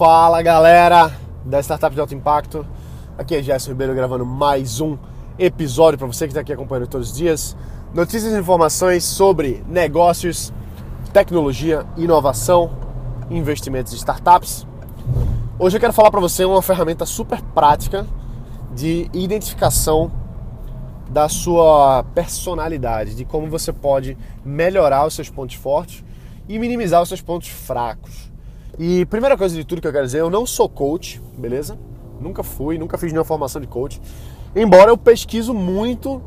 Fala galera da Startup de Alto Impacto, aqui é Gerson Ribeiro gravando mais um episódio para você que está aqui acompanhando todos os dias. Notícias e informações sobre negócios, tecnologia, inovação, investimentos em startups. Hoje eu quero falar para você uma ferramenta super prática de identificação da sua personalidade, de como você pode melhorar os seus pontos fortes e minimizar os seus pontos fracos. E primeira coisa de tudo que eu quero dizer, eu não sou coach, beleza? Nunca fui, nunca fiz nenhuma formação de coach. Embora eu pesquiso muito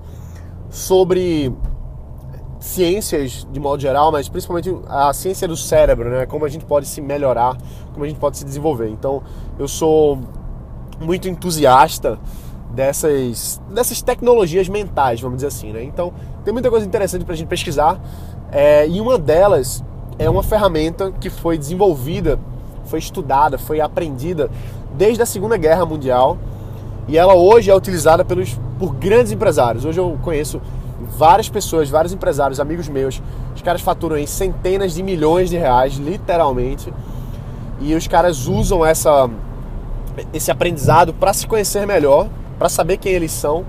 sobre ciências de modo geral, mas principalmente a ciência do cérebro, né? Como a gente pode se melhorar, como a gente pode se desenvolver. Então, eu sou muito entusiasta dessas, dessas tecnologias mentais, vamos dizer assim, né? Então, tem muita coisa interessante para a gente pesquisar é, e uma delas é uma ferramenta que foi desenvolvida, foi estudada, foi aprendida desde a Segunda Guerra Mundial e ela hoje é utilizada pelos, por grandes empresários. Hoje eu conheço várias pessoas, vários empresários, amigos meus, os caras faturam em centenas de milhões de reais, literalmente, e os caras usam essa, esse aprendizado para se conhecer melhor para saber quem eles são.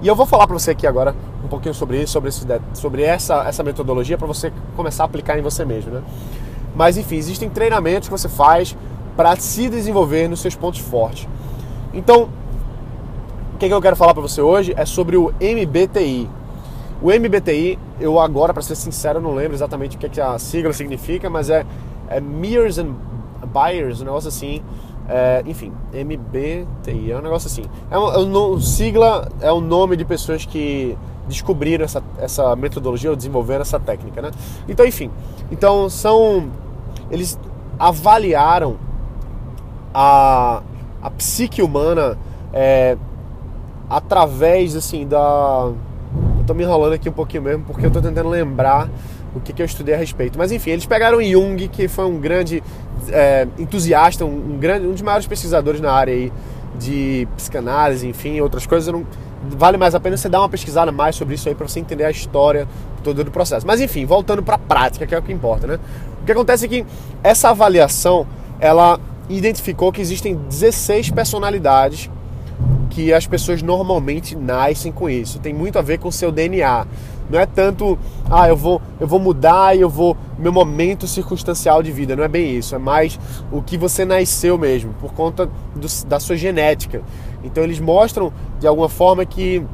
E eu vou falar para você aqui agora um pouquinho sobre isso, sobre, esse, sobre essa, essa metodologia para você começar a aplicar em você mesmo, né? Mas enfim, existem treinamentos que você faz para se desenvolver nos seus pontos fortes. Então, o que, que eu quero falar para você hoje é sobre o MBTI. O MBTI, eu agora, para ser sincero, não lembro exatamente o que, que a sigla significa, mas é, é Mears and Buyers, um negócio assim. É, enfim, MBTI, é um negócio assim. É um, é um, sigla é o nome de pessoas que descobriram essa, essa metodologia ou desenvolveram essa técnica, né? Então, enfim, então são eles avaliaram a, a psique humana é, através assim da eu tô me enrolando aqui um pouquinho mesmo porque eu tô tentando lembrar o que, que eu estudei a respeito. Mas enfim, eles pegaram Jung, que foi um grande é, entusiasta, um, um, grande, um dos maiores pesquisadores na área aí de psicanálise, enfim, outras coisas. Não, vale mais a pena você dar uma pesquisada mais sobre isso aí para você entender a história toda do processo. Mas enfim, voltando para a prática, que é o que importa, né? O que acontece é que essa avaliação, ela identificou que existem 16 personalidades que as pessoas normalmente nascem com isso. Tem muito a ver com o seu DNA. Não é tanto, ah, eu vou, eu vou mudar e eu vou meu momento circunstancial de vida. Não é bem isso. É mais o que você nasceu mesmo, por conta do, da sua genética. Então eles mostram de alguma forma que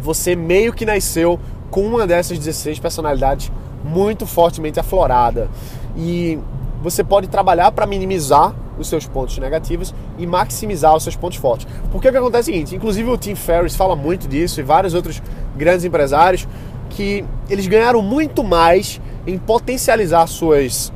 você meio que nasceu com uma dessas 16 personalidades muito fortemente aflorada. E você pode trabalhar para minimizar os seus pontos negativos e maximizar os seus pontos fortes. Porque o que acontece é o seguinte, inclusive o Tim Ferriss fala muito disso e vários outros grandes empresários que eles ganharam muito mais em potencializar suas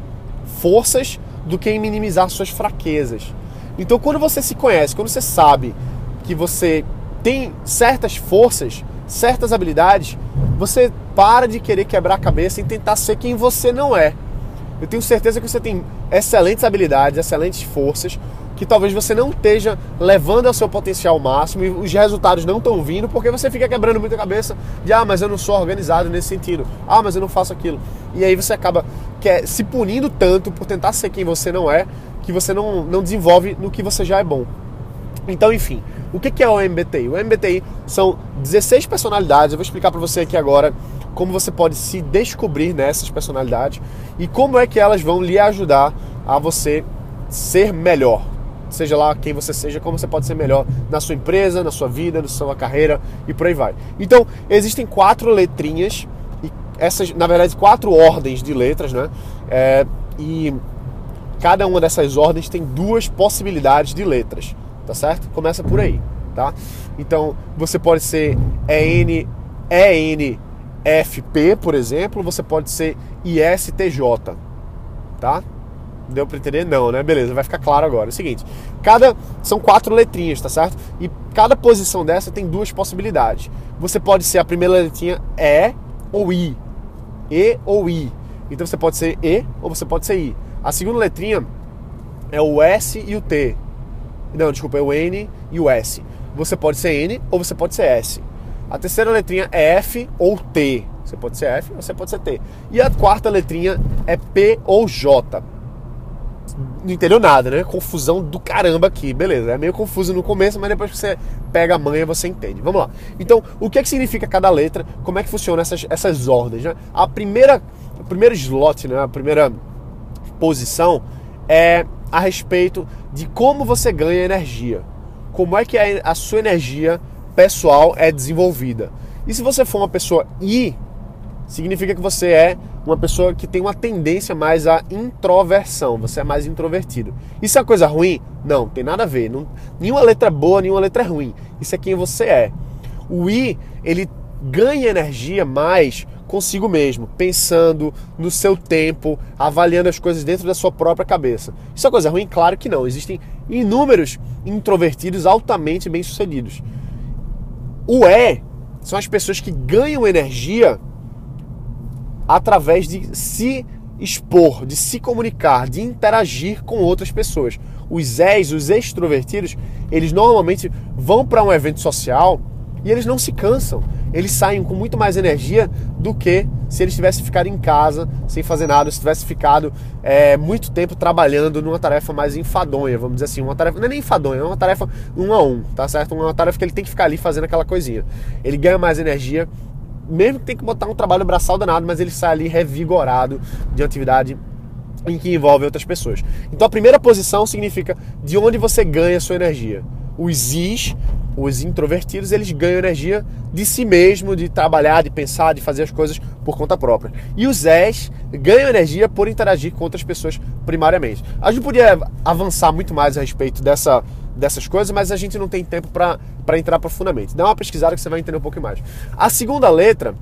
forças do que em minimizar suas fraquezas. Então, quando você se conhece, quando você sabe que você tem certas forças, certas habilidades, você para de querer quebrar a cabeça e tentar ser quem você não é. Eu tenho certeza que você tem excelentes habilidades, excelentes forças, que talvez você não esteja levando ao seu potencial máximo e os resultados não estão vindo porque você fica quebrando muita cabeça de ah, mas eu não sou organizado nesse sentido, ah, mas eu não faço aquilo. E aí você acaba quer, se punindo tanto por tentar ser quem você não é, que você não, não desenvolve no que você já é bom. Então, enfim, o que é o MBTI? O MBTI são 16 personalidades, eu vou explicar para você aqui agora como você pode se descobrir nessas personalidades e como é que elas vão lhe ajudar a você ser melhor, seja lá quem você seja, como você pode ser melhor na sua empresa, na sua vida, na sua carreira e por aí vai. Então, existem quatro letrinhas, e essas, na verdade, quatro ordens de letras, né? É, e cada uma dessas ordens tem duas possibilidades de letras, tá certo? Começa por aí, tá? Então, você pode ser EN, ENFP, por exemplo, você pode ser ISTJ, tá? Deu para entender? Não, né? Beleza, vai ficar claro agora. É o seguinte, cada são quatro letrinhas, tá certo? E cada posição dessa tem duas possibilidades. Você pode ser a primeira letrinha E ou I. E ou I. Então você pode ser E ou você pode ser I. A segunda letrinha é o S e o T. Não, desculpa, é o N e o S. Você pode ser N ou você pode ser S. A terceira letrinha é F ou T. Você pode ser F ou você pode ser T. E a quarta letrinha é P ou J não entendeu nada, né? Confusão do caramba aqui, beleza. É meio confuso no começo, mas depois que você pega a manha você entende. Vamos lá. Então, o que, é que significa cada letra? Como é que funciona essas, essas ordens? Né? A primeira, o primeiro slot, né? A primeira posição é a respeito de como você ganha energia. Como é que a, a sua energia pessoal é desenvolvida. E se você for uma pessoa I, significa que você é uma pessoa que tem uma tendência mais à introversão, você é mais introvertido. Isso é coisa ruim? Não, tem nada a ver. Não, nenhuma letra é boa, nenhuma letra é ruim. Isso é quem você é. O I, ele ganha energia mais consigo mesmo, pensando no seu tempo, avaliando as coisas dentro da sua própria cabeça. Isso é coisa ruim? Claro que não. Existem inúmeros introvertidos altamente bem-sucedidos. O E são as pessoas que ganham energia através de se expor, de se comunicar, de interagir com outras pessoas. Os Zés, os extrovertidos, eles normalmente vão para um evento social e eles não se cansam. Eles saem com muito mais energia do que se eles tivessem ficado em casa sem fazer nada, se tivesse ficado é, muito tempo trabalhando numa tarefa mais enfadonha, vamos dizer assim, uma tarefa não é nem enfadonha, é uma tarefa um a um, tá certo? Uma tarefa que ele tem que ficar ali fazendo aquela coisinha. Ele ganha mais energia mesmo que tem que botar um trabalho braçal danado, mas ele sai ali revigorado de atividade em que envolve outras pessoas. Então a primeira posição significa de onde você ganha sua energia. Os Is, os introvertidos, eles ganham energia de si mesmo, de trabalhar, de pensar, de fazer as coisas por conta própria. E os Es ganham energia por interagir com outras pessoas primariamente. A gente podia avançar muito mais a respeito dessa dessas coisas, mas a gente não tem tempo para entrar profundamente. Dá uma pesquisada que você vai entender um pouco mais. A segunda letra,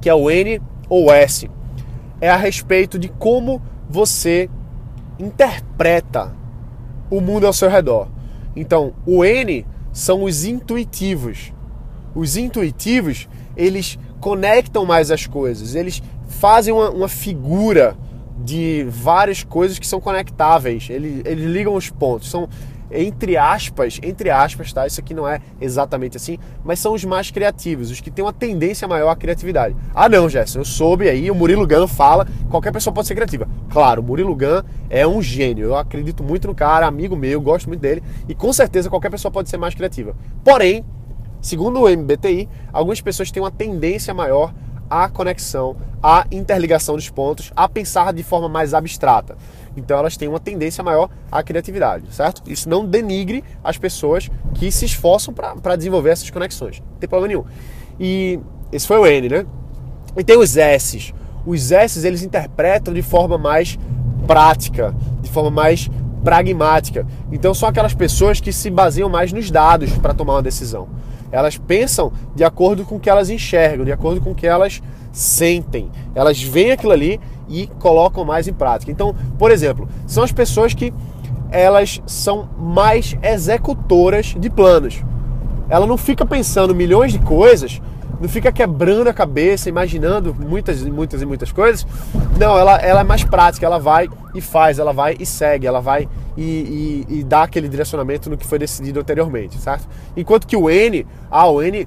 que é o N ou S, é a respeito de como você interpreta o mundo ao seu redor. Então, o N são os intuitivos. Os intuitivos, eles conectam mais as coisas, eles fazem uma, uma figura de várias coisas que são conectáveis, eles, eles ligam os pontos, são entre aspas, entre aspas, tá? Isso aqui não é exatamente assim, mas são os mais criativos, os que têm uma tendência maior à criatividade. Ah, não, Gerson, eu soube aí, o Murilo Gun fala, qualquer pessoa pode ser criativa. Claro, o Murilo Gun é um gênio, eu acredito muito no cara, amigo meu, gosto muito dele, e com certeza qualquer pessoa pode ser mais criativa. Porém, segundo o MBTI, algumas pessoas têm uma tendência maior à conexão, à interligação dos pontos, a pensar de forma mais abstrata. Então elas têm uma tendência maior à criatividade, certo? Isso não denigre as pessoas que se esforçam para desenvolver essas conexões. Não tem problema nenhum. E esse foi o N, né? E tem os S's. Os S's eles interpretam de forma mais prática, de forma mais pragmática. Então são aquelas pessoas que se baseiam mais nos dados para tomar uma decisão. Elas pensam de acordo com o que elas enxergam, de acordo com o que elas sentem. Elas veem aquilo ali e colocam mais em prática. Então, por exemplo, são as pessoas que elas são mais executoras de planos. Ela não fica pensando milhões de coisas, não fica quebrando a cabeça, imaginando muitas e muitas e muitas coisas. Não, ela, ela é mais prática, ela vai e faz, ela vai e segue, ela vai e, e, e dá aquele direcionamento no que foi decidido anteriormente, certo? Enquanto que o N, ah, o N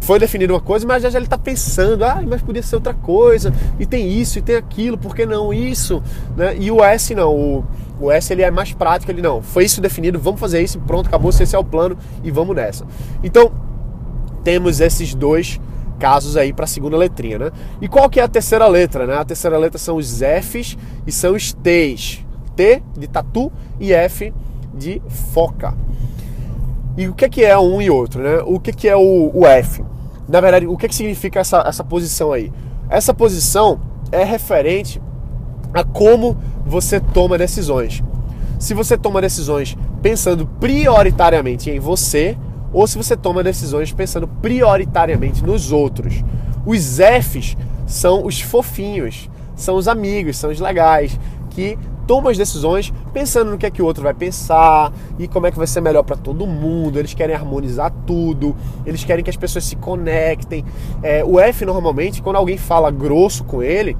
foi definido uma coisa, mas já, já ele está pensando, ah, mas podia ser outra coisa, e tem isso, e tem aquilo, por que não isso? Né? E o S não, o, o S ele é mais prático, ele não, foi isso definido, vamos fazer isso, pronto, acabou, esse é o plano e vamos nessa. Então, temos esses dois casos aí para a segunda letrinha, né? E qual que é a terceira letra, né? A terceira letra são os Fs e são os Ts. T de tatu e F de foca. E o que, que é um e outro, né? O que, que é o, o F? Na verdade, o que, que significa essa, essa posição aí? Essa posição é referente a como você toma decisões. Se você toma decisões pensando prioritariamente em você, ou se você toma decisões pensando prioritariamente nos outros. Os Fs são os fofinhos, são os amigos, são os legais, que tomam as decisões pensando no que é que o outro vai pensar e como é que vai ser melhor para todo mundo. Eles querem harmonizar tudo, eles querem que as pessoas se conectem. É, o F normalmente, quando alguém fala grosso com ele,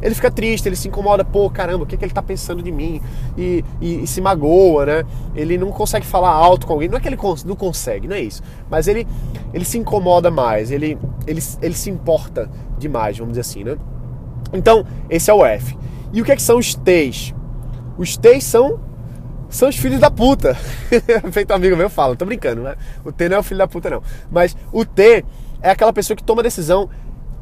ele fica triste, ele se incomoda, pô, caramba, o que, é que ele tá pensando de mim? E, e, e, se magoa, né? Ele não consegue falar alto com alguém, não é que ele não consegue, não é isso. Mas ele, ele se incomoda mais, ele, ele, ele se importa demais, vamos dizer assim, né? Então, esse é o F. E o que, é que são os T's? Os T's são são os filhos da puta. Feito amigo meu fala, tô brincando, né? O T não é o filho da puta, não. Mas o T é aquela pessoa que toma decisão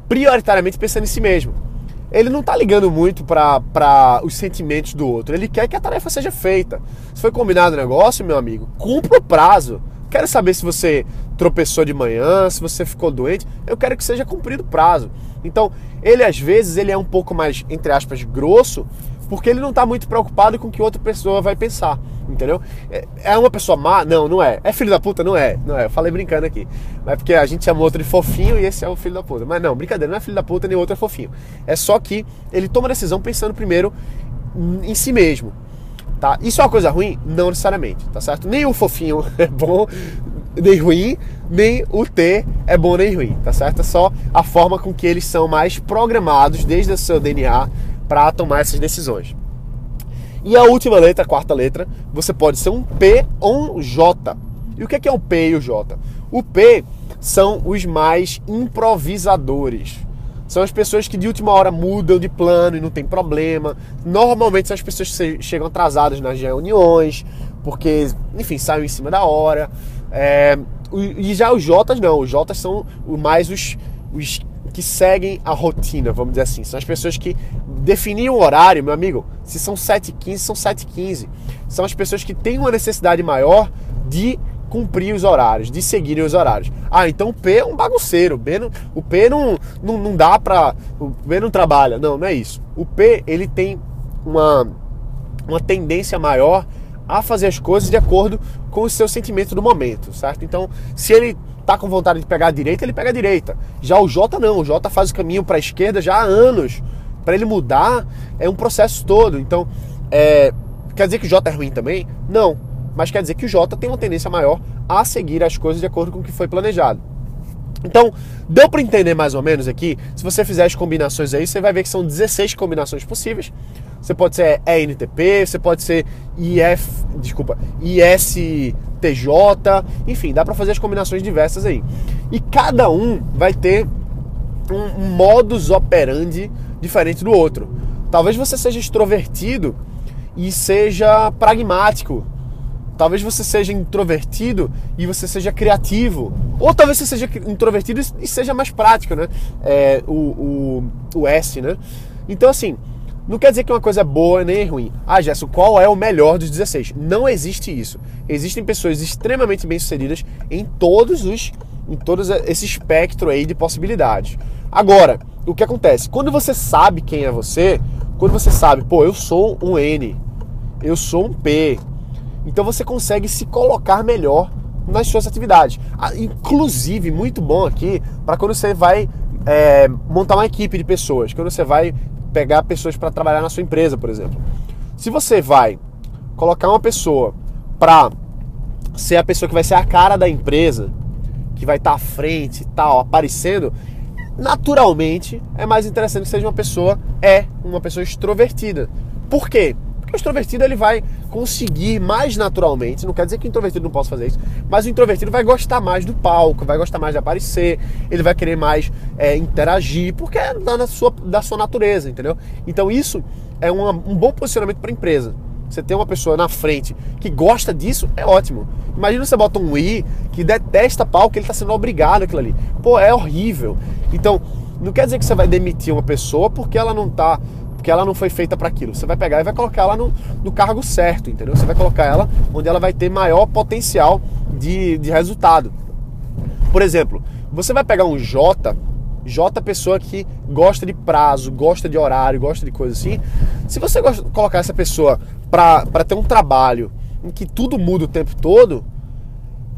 prioritariamente pensando em si mesmo. Ele não tá ligando muito para os sentimentos do outro. Ele quer que a tarefa seja feita. Se foi combinado o negócio, meu amigo, cumpra o prazo. Quero saber se você tropeçou de manhã, se você ficou doente. Eu quero que seja cumprido o prazo. Então, ele às vezes ele é um pouco mais, entre aspas, grosso, porque ele não está muito preocupado com o que outra pessoa vai pensar, entendeu? É, é uma pessoa má? Não, não é. É filho da puta? Não é, não é. Eu falei brincando aqui. Mas é porque a gente chamou outro de fofinho e esse é o filho da puta. Mas não, brincadeira, não é filho da puta nem outro é fofinho. É só que ele toma decisão pensando primeiro em si mesmo. Tá? Isso é uma coisa ruim? Não necessariamente, tá certo? Nem o fofinho é bom, nem ruim, nem o T é bom nem ruim, tá certo? É só a forma com que eles são mais programados desde o seu DNA para tomar essas decisões. E a última letra, a quarta letra, você pode ser um P ou um J. E o que é, é o P e o J? O P são os mais improvisadores. São as pessoas que de última hora mudam de plano e não tem problema. Normalmente são as pessoas que chegam atrasadas nas reuniões, porque, enfim, saem em cima da hora. É, e já os Jotas não, os Jotas são mais os, os que seguem a rotina, vamos dizer assim. São as pessoas que definiam o horário, meu amigo. Se são 7h15, são 7h15. São as pessoas que têm uma necessidade maior de cumprir os horários, de seguirem os horários. Ah, então o P é um bagunceiro. O P não, o P não, não, não dá pra. O P não trabalha. Não, não é isso. O P, ele tem uma, uma tendência maior a fazer as coisas de acordo com o seu sentimento do momento, certo? Então, se ele tá com vontade de pegar a direita, ele pega a direita. Já o J não, o J faz o caminho para a esquerda já há anos. Para ele mudar é um processo todo. Então, é, quer dizer que o J é ruim também? Não, mas quer dizer que o J tem uma tendência maior a seguir as coisas de acordo com o que foi planejado. Então, deu para entender mais ou menos aqui? Se você fizer as combinações aí, você vai ver que são 16 combinações possíveis. Você pode ser ENTP, você pode ser IF, desculpa, ISTJ, enfim, dá para fazer as combinações diversas aí. E cada um vai ter um modus operandi diferente do outro. Talvez você seja extrovertido e seja pragmático. Talvez você seja introvertido e você seja criativo. Ou talvez você seja introvertido e seja mais prático, né? É, o, o, o S, né? Então, assim, não quer dizer que uma coisa é boa nem ruim. Ah, Gerson, qual é o melhor dos 16? Não existe isso. Existem pessoas extremamente bem-sucedidas em todos os em todo esse espectro aí de possibilidades. Agora, o que acontece? Quando você sabe quem é você, quando você sabe, pô, eu sou um N, eu sou um P, então você consegue se colocar melhor nas suas atividades. Ah, inclusive, muito bom aqui para quando você vai é, montar uma equipe de pessoas, quando você vai pegar pessoas para trabalhar na sua empresa, por exemplo. Se você vai colocar uma pessoa para ser a pessoa que vai ser a cara da empresa, que vai estar tá à frente e tal, aparecendo, naturalmente é mais interessante que seja uma pessoa é uma pessoa extrovertida. Por quê? Porque o extrovertido ele vai conseguir mais naturalmente, não quer dizer que o introvertido não possa fazer isso, mas o introvertido vai gostar mais do palco, vai gostar mais de aparecer, ele vai querer mais é, interagir, porque é da sua, da sua natureza, entendeu? Então isso é uma, um bom posicionamento para a empresa. Você ter uma pessoa na frente que gosta disso é ótimo. Imagina você bota um I que detesta palco, ele está sendo obrigado aquilo ali. Pô, é horrível. Então, não quer dizer que você vai demitir uma pessoa porque ela não está porque ela não foi feita para aquilo. Você vai pegar e vai colocar ela no, no, cargo certo, entendeu? Você vai colocar ela onde ela vai ter maior potencial de, de resultado. Por exemplo, você vai pegar um J, J pessoa que gosta de prazo, gosta de horário, gosta de coisa assim. Se você colocar essa pessoa para ter um trabalho em que tudo muda o tempo todo,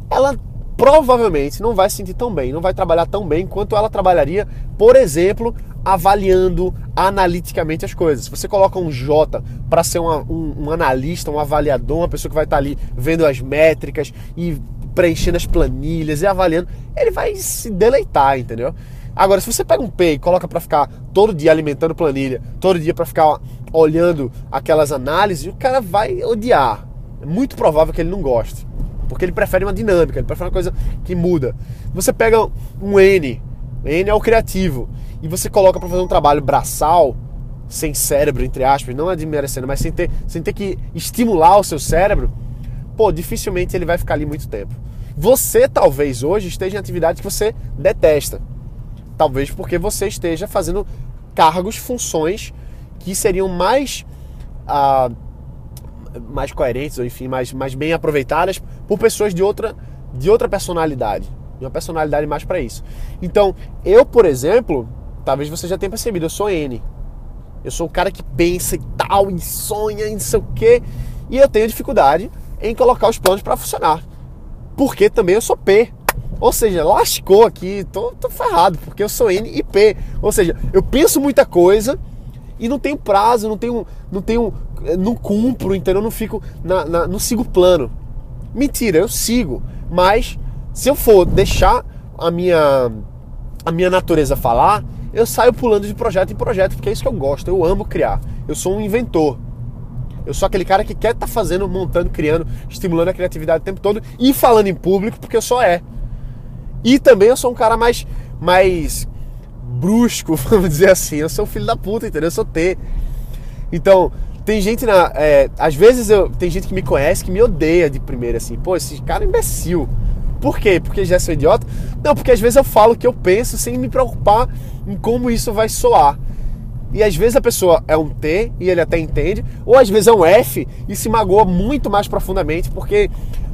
ela provavelmente não vai se sentir tão bem, não vai trabalhar tão bem quanto ela trabalharia, por exemplo, avaliando analiticamente as coisas. Se você coloca um J para ser uma, um, um, analista, um avaliador, uma pessoa que vai estar tá ali vendo as métricas e preenchendo as planilhas e avaliando, ele vai se deleitar, entendeu? Agora, se você pega um P e coloca para ficar todo dia alimentando planilha, todo dia para ficar olhando aquelas análises, o cara vai odiar. É muito provável que ele não goste. Porque ele prefere uma dinâmica, ele prefere uma coisa que muda. Você pega um N, N é o criativo, e você coloca para fazer um trabalho braçal, sem cérebro, entre aspas, não é desmerecendo, mas sem ter, sem ter que estimular o seu cérebro, pô, dificilmente ele vai ficar ali muito tempo. Você talvez hoje esteja em atividade que você detesta. Talvez porque você esteja fazendo cargos, funções que seriam mais, ah, mais coerentes, ou enfim, mais, mais bem aproveitadas por pessoas de outra, de outra personalidade. De uma personalidade mais para isso. Então, eu, por exemplo, talvez você já tenha percebido, eu sou N. Eu sou o cara que pensa e tal, e sonha e não sei o quê. E eu tenho dificuldade em colocar os planos para funcionar. Porque também eu sou P. Ou seja, lascou aqui, tô, tô ferrado, porque eu sou N e P. Ou seja, eu penso muita coisa e não tenho prazo, não tenho. Não tenho. Não cumpro, entendeu? Eu não fico. Na, na, não sigo plano. Mentira, eu sigo. Mas se eu for deixar a minha, a minha natureza falar, eu saio pulando de projeto em projeto, porque é isso que eu gosto. Eu amo criar. Eu sou um inventor. Eu sou aquele cara que quer estar tá fazendo, montando, criando, estimulando a criatividade o tempo todo e falando em público, porque eu sou é. E também eu sou um cara mais, mais brusco, vamos dizer assim. Eu sou filho da puta, entendeu? Eu sou T. Então, tem gente na. É, às vezes eu, tem gente que me conhece que me odeia de primeira, assim. Pô, esse cara é imbecil. Por quê? Porque já sou idiota? Não, porque às vezes eu falo o que eu penso sem me preocupar em como isso vai soar. E às vezes a pessoa é um T e ele até entende, ou às vezes é um F e se magoa muito mais profundamente porque,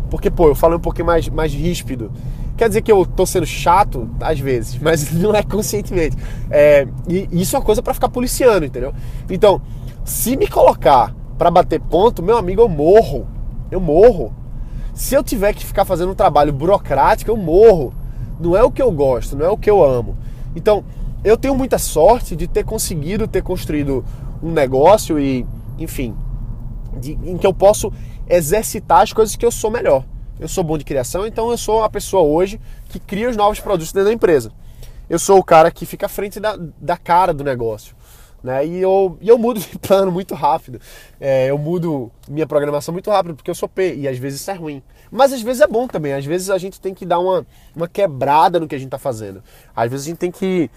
porque pô, eu falo um pouquinho mais, mais ríspido. Quer dizer que eu tô sendo chato, às vezes, mas não é conscientemente. É, e isso é uma coisa para ficar policiando, entendeu? Então, se me colocar para bater ponto, meu amigo, eu morro. Eu morro. Se eu tiver que ficar fazendo um trabalho burocrático, eu morro. Não é o que eu gosto, não é o que eu amo. Então, eu tenho muita sorte de ter conseguido ter construído um negócio e, enfim, de, em que eu posso exercitar as coisas que eu sou melhor. Eu sou bom de criação, então eu sou a pessoa hoje que cria os novos produtos dentro da empresa. Eu sou o cara que fica à frente da, da cara do negócio. Né? E, eu, e eu mudo de plano muito rápido. É, eu mudo minha programação muito rápido, porque eu sou P, e às vezes isso é ruim. Mas às vezes é bom também. Às vezes a gente tem que dar uma, uma quebrada no que a gente está fazendo. Às vezes a gente tem que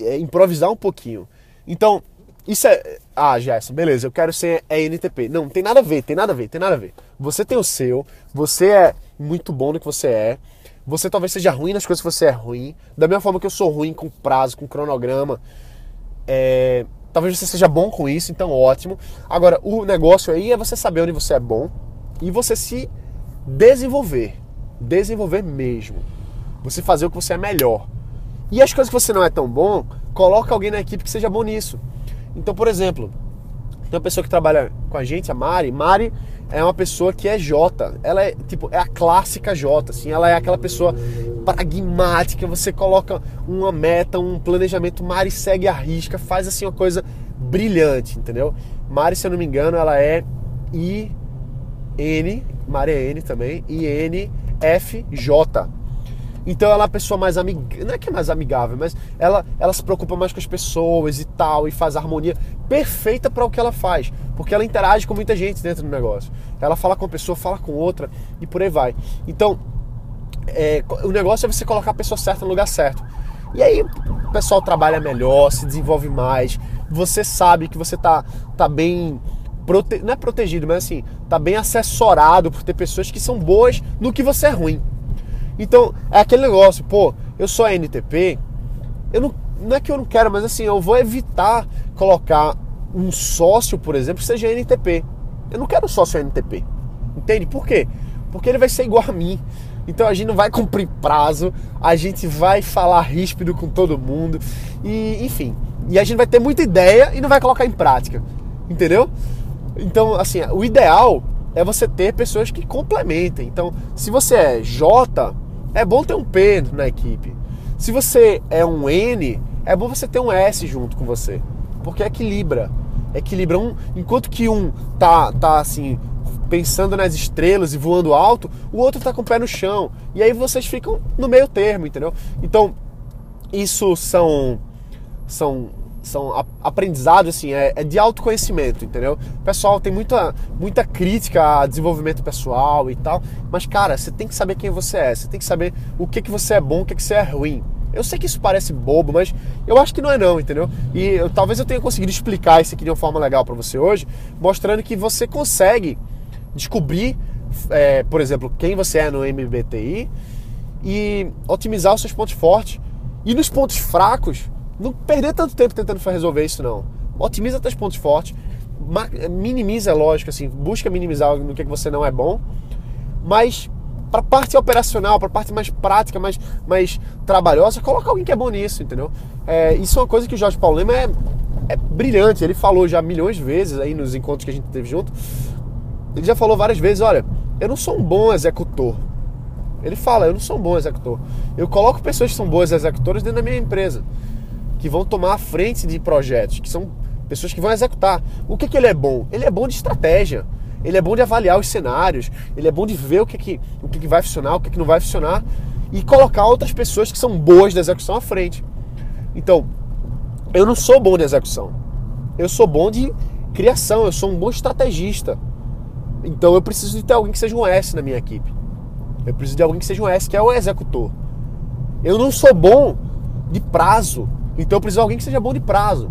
é, improvisar um pouquinho. Então, isso é. Ah, Gerson, beleza, eu quero ser ENTP. Não, tem nada a ver, tem nada a ver, tem nada a ver. Você tem o seu, você é muito bom no que você é. Você talvez seja ruim nas coisas que você é ruim. Da mesma forma que eu sou ruim com prazo, com cronograma. É, talvez você seja bom com isso, então ótimo. Agora, o negócio aí é você saber onde você é bom e você se desenvolver. Desenvolver mesmo. Você fazer o que você é melhor. E as coisas que você não é tão bom, coloca alguém na equipe que seja bom nisso. Então, por exemplo, tem uma pessoa que trabalha com a gente, a Mari. Mari é uma pessoa que é J. Ela é tipo é a clássica J, assim. Ela é aquela pessoa pragmática. Você coloca uma meta, um planejamento. Mari segue a risca, faz assim uma coisa brilhante, entendeu? Mari, se eu não me engano, ela é I N, Mari é N também, F J. Então ela é uma pessoa mais amigável, não é que é mais amigável, mas ela, ela se preocupa mais com as pessoas e tal, e faz harmonia perfeita para o que ela faz, porque ela interage com muita gente dentro do negócio. Ela fala com uma pessoa, fala com outra e por aí vai. Então, é, o negócio é você colocar a pessoa certa no lugar certo. E aí o pessoal trabalha melhor, se desenvolve mais, você sabe que você tá, tá bem. Prote... Não é protegido, mas assim, tá bem assessorado por ter pessoas que são boas no que você é ruim. Então, é aquele negócio, pô, eu sou NTP, eu não, não é que eu não quero, mas assim, eu vou evitar colocar um sócio, por exemplo, que seja NTP. Eu não quero sócio NTP. Entende? Por quê? Porque ele vai ser igual a mim. Então a gente não vai cumprir prazo, a gente vai falar ríspido com todo mundo e, enfim, e a gente vai ter muita ideia e não vai colocar em prática. Entendeu? Então, assim, o ideal é você ter pessoas que complementem. Então, se você é J, é bom ter um P na equipe. Se você é um N, é bom você ter um S junto com você, porque equilibra. Equilibra um, enquanto que um tá tá assim pensando nas estrelas e voando alto, o outro tá com o pé no chão. E aí vocês ficam no meio termo, entendeu? Então, isso são são são aprendizados assim, é, é, de autoconhecimento, entendeu? Pessoal tem muita, muita crítica a desenvolvimento pessoal e tal, mas cara, você tem que saber quem você é, você tem que saber o que, que você é bom, o que, que você é ruim. Eu sei que isso parece bobo, mas eu acho que não é não, entendeu? E eu, talvez eu tenha conseguido explicar isso aqui de uma forma legal para você hoje, mostrando que você consegue descobrir, é, por exemplo, quem você é no MBTI e otimizar os seus pontos fortes. E nos pontos fracos, não perder tanto tempo tentando resolver isso não. Otimiza seus pontos fortes, minimiza, lógico, assim, busca minimizar no que você não é bom, mas para a parte operacional, para a parte mais prática, mais, mais trabalhosa, coloca alguém que é bom nisso, entendeu? É, isso é uma coisa que o Jorge Paulo Lema é, é brilhante. Ele falou já milhões de vezes aí nos encontros que a gente teve junto. Ele já falou várias vezes: olha, eu não sou um bom executor. Ele fala: eu não sou um bom executor. Eu coloco pessoas que são boas executoras dentro da minha empresa, que vão tomar a frente de projetos, que são pessoas que vão executar. O que, que ele é bom? Ele é bom de estratégia. Ele é bom de avaliar os cenários, ele é bom de ver o que, que, o que, que vai funcionar, o que, que não vai funcionar e colocar outras pessoas que são boas de execução à frente. Então, eu não sou bom de execução. Eu sou bom de criação, eu sou um bom estrategista. Então eu preciso de ter alguém que seja um S na minha equipe. Eu preciso de alguém que seja um S, que é o executor. Eu não sou bom de prazo, então eu preciso de alguém que seja bom de prazo.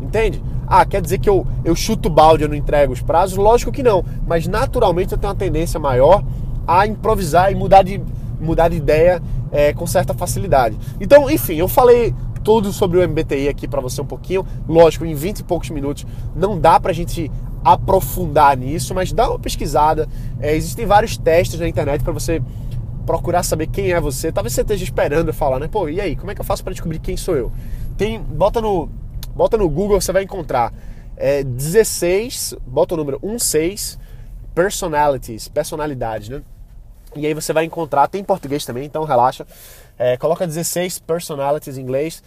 Entende? Ah, quer dizer que eu, eu chuto balde, eu não entrego os prazos? Lógico que não, mas naturalmente eu tenho uma tendência maior a improvisar e mudar de, mudar de ideia é, com certa facilidade. Então, enfim, eu falei tudo sobre o MBTI aqui para você um pouquinho. Lógico, em 20 e poucos minutos não dá pra gente aprofundar nisso, mas dá uma pesquisada. É, existem vários testes na internet para você procurar saber quem é você. Talvez você esteja esperando falar, né? Pô, e aí, como é que eu faço para descobrir quem sou eu? Tem, bota no Bota no Google, você vai encontrar é, 16, bota o número 16 personalities, personalidades, né? E aí você vai encontrar, tem em português também, então relaxa. É, coloca 16 personalities em inglês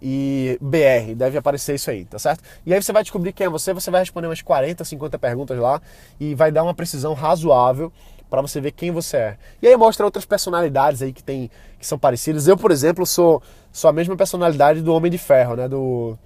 e BR, deve aparecer isso aí, tá certo? E aí você vai descobrir quem é você, você vai responder umas 40, 50 perguntas lá e vai dar uma precisão razoável para você ver quem você é. E aí mostra outras personalidades aí que tem que são parecidas. Eu, por exemplo, sou sou a mesma personalidade do Homem de Ferro, né, do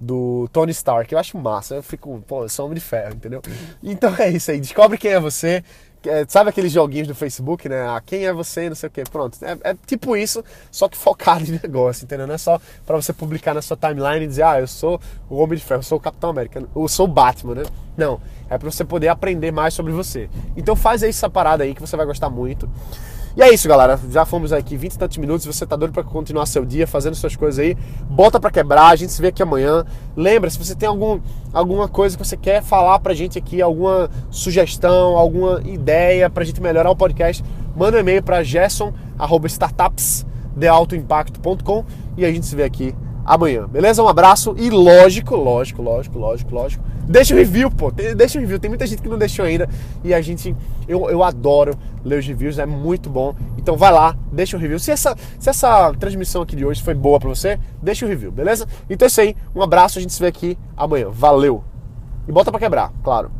do Tony Stark. Eu acho massa. Eu fico, pô, eu sou homem de ferro, entendeu? Então é isso aí. Descobre quem é você. É, sabe aqueles joguinhos do Facebook, né? Ah, quem é você, não sei o quê. Pronto. É, é, tipo isso, só que focado em negócio, entendeu? Não é só para você publicar na sua timeline e dizer, ah, eu sou o Homem de Ferro, eu sou o Capitão América, eu sou o Batman, né? Não. É para você poder aprender mais sobre você. Então faz aí essa parada aí que você vai gostar muito. E é isso, galera. Já fomos aqui 20 e tantos minutos. Você tá doido para continuar seu dia fazendo suas coisas aí. Bota para quebrar. A gente se vê aqui amanhã. Lembra, se você tem algum, alguma coisa que você quer falar pra gente aqui, alguma sugestão, alguma ideia pra gente melhorar o podcast, manda um e-mail para gerson@startupsdealtoimpacto.com e a gente se vê aqui amanhã. Beleza? Um abraço e lógico, lógico, lógico, lógico, lógico. Deixa o review, pô. Deixa o review. Tem muita gente que não deixou ainda e a gente eu, eu adoro ler os reviews, é muito bom. Então vai lá, deixa o review. Se essa, se essa transmissão aqui de hoje foi boa para você, deixa o review, beleza? Então é isso aí. Um abraço, a gente se vê aqui amanhã. Valeu. E bota para quebrar, claro.